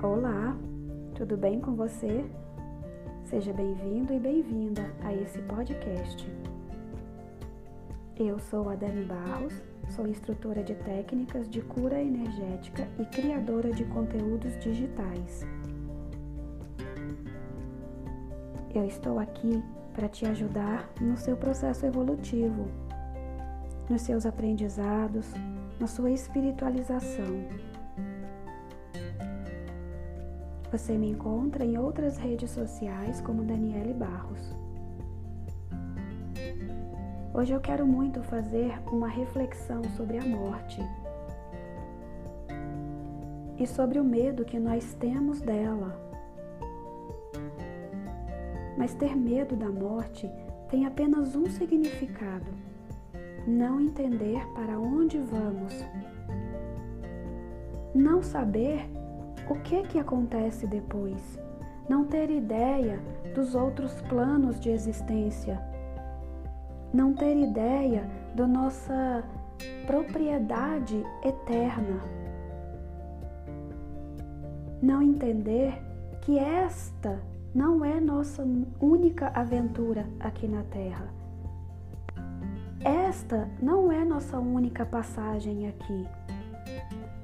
Olá, tudo bem com você? Seja bem-vindo e bem-vinda a esse podcast. Eu sou a Dani Barros, sou instrutora de técnicas de cura energética e criadora de conteúdos digitais. Eu estou aqui para te ajudar no seu processo evolutivo, nos seus aprendizados, na sua espiritualização você me encontra em outras redes sociais como Daniele Barros. Hoje eu quero muito fazer uma reflexão sobre a morte e sobre o medo que nós temos dela. Mas ter medo da morte tem apenas um significado: não entender para onde vamos. Não saber o que que acontece depois, não ter ideia dos outros planos de existência, não ter ideia da nossa propriedade eterna, não entender que esta não é nossa única aventura aqui na Terra. Esta não é nossa única passagem aqui.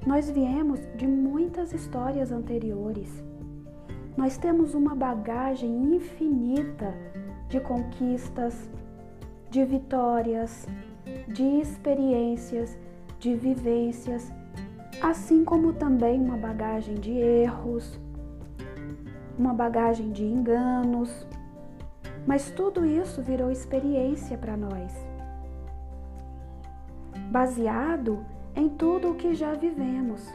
Nós viemos de muitas histórias anteriores. Nós temos uma bagagem infinita de conquistas, de vitórias, de experiências, de vivências, assim como também uma bagagem de erros, uma bagagem de enganos. Mas tudo isso virou experiência para nós. Baseado em tudo o que já vivemos.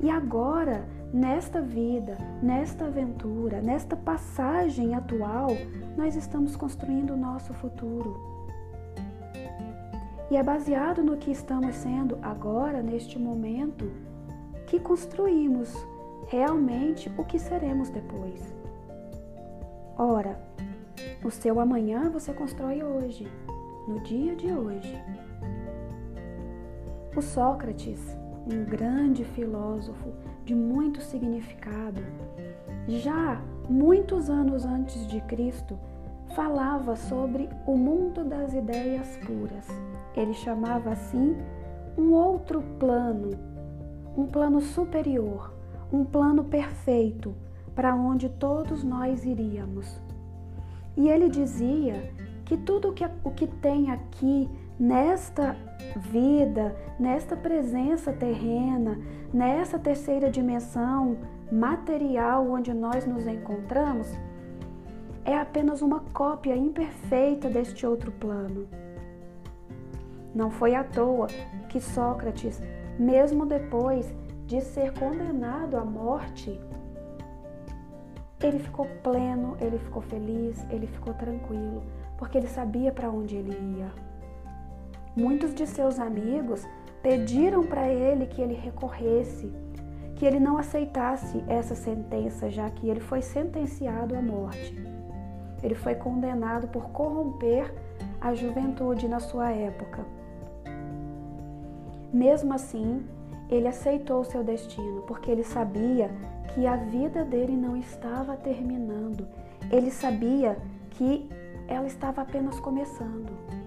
E agora, nesta vida, nesta aventura, nesta passagem atual, nós estamos construindo o nosso futuro. E é baseado no que estamos sendo agora, neste momento, que construímos realmente o que seremos depois. Ora, o seu amanhã você constrói hoje, no dia de hoje. O Sócrates, um grande filósofo de muito significado, já muitos anos antes de Cristo, falava sobre o mundo das ideias puras. Ele chamava assim um outro plano, um plano superior, um plano perfeito para onde todos nós iríamos. E ele dizia que tudo que, o que tem aqui nesta vida, nesta presença terrena, nessa terceira dimensão material onde nós nos encontramos, é apenas uma cópia imperfeita deste outro plano. Não foi à toa que Sócrates, mesmo depois de ser condenado à morte, ele ficou pleno, ele ficou feliz, ele ficou tranquilo, porque ele sabia para onde ele ia. Muitos de seus amigos pediram para ele que ele recorresse, que ele não aceitasse essa sentença, já que ele foi sentenciado à morte. Ele foi condenado por corromper a juventude na sua época. Mesmo assim, ele aceitou seu destino, porque ele sabia que a vida dele não estava terminando. Ele sabia que ela estava apenas começando.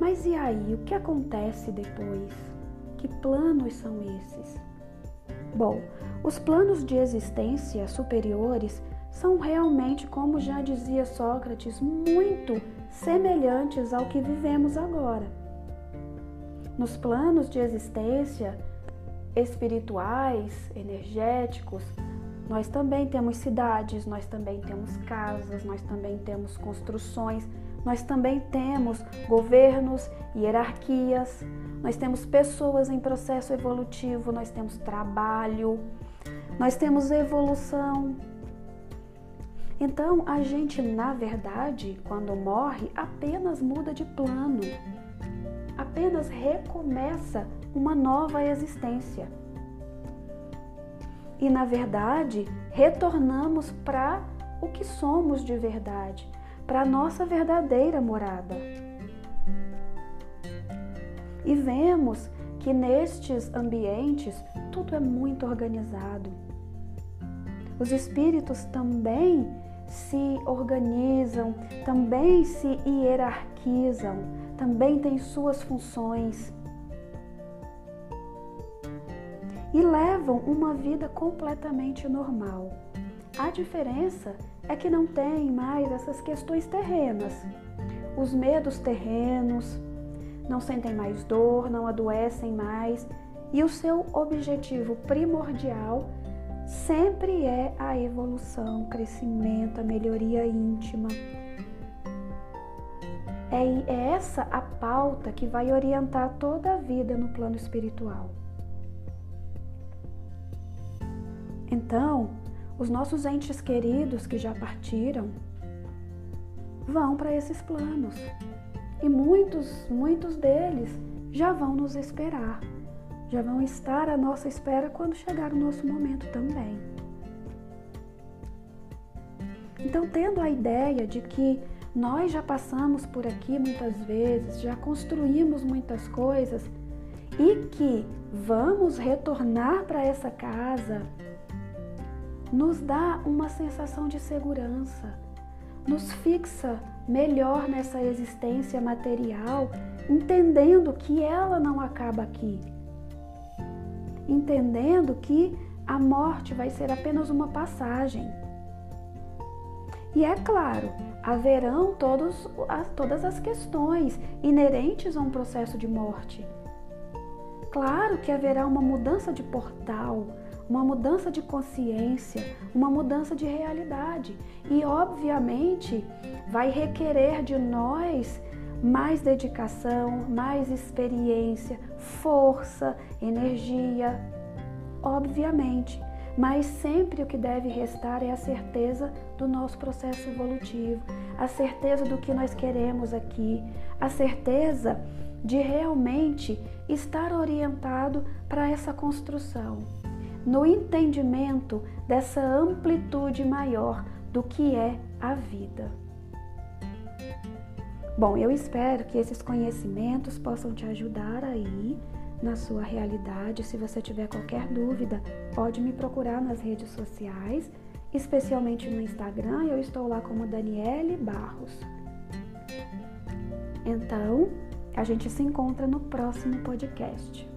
Mas e aí, o que acontece depois? Que planos são esses? Bom, os planos de existência superiores são realmente, como já dizia Sócrates, muito semelhantes ao que vivemos agora. Nos planos de existência espirituais, energéticos, nós também temos cidades, nós também temos casas, nós também temos construções nós também temos governos, hierarquias, nós temos pessoas em processo evolutivo, nós temos trabalho, nós temos evolução. Então, a gente, na verdade, quando morre, apenas muda de plano, apenas recomeça uma nova existência. E, na verdade, retornamos para o que somos de verdade, para a nossa verdadeira morada. E vemos que nestes ambientes tudo é muito organizado. Os espíritos também se organizam, também se hierarquizam, também têm suas funções. E levam uma vida completamente normal. A diferença é que não tem mais essas questões terrenas, os medos terrenos, não sentem mais dor, não adoecem mais, e o seu objetivo primordial sempre é a evolução, o crescimento, a melhoria íntima. É, é essa a pauta que vai orientar toda a vida no plano espiritual. Então, os nossos entes queridos que já partiram vão para esses planos. E muitos, muitos deles já vão nos esperar, já vão estar à nossa espera quando chegar o nosso momento também. Então, tendo a ideia de que nós já passamos por aqui muitas vezes, já construímos muitas coisas e que vamos retornar para essa casa, nos dá uma sensação de segurança, nos fixa melhor nessa existência material, entendendo que ela não acaba aqui. Entendendo que a morte vai ser apenas uma passagem. E é claro, haverão todos, todas as questões inerentes a um processo de morte. Claro que haverá uma mudança de portal, uma mudança de consciência, uma mudança de realidade. E, obviamente, vai requerer de nós mais dedicação, mais experiência, força, energia, obviamente. Mas sempre o que deve restar é a certeza do nosso processo evolutivo, a certeza do que nós queremos aqui, a certeza de realmente estar orientado para essa construção no entendimento dessa amplitude maior do que é a vida. Bom, eu espero que esses conhecimentos possam te ajudar aí na sua realidade. Se você tiver qualquer dúvida, pode me procurar nas redes sociais, especialmente no Instagram. Eu estou lá como Daniele Barros. Então, a gente se encontra no próximo podcast.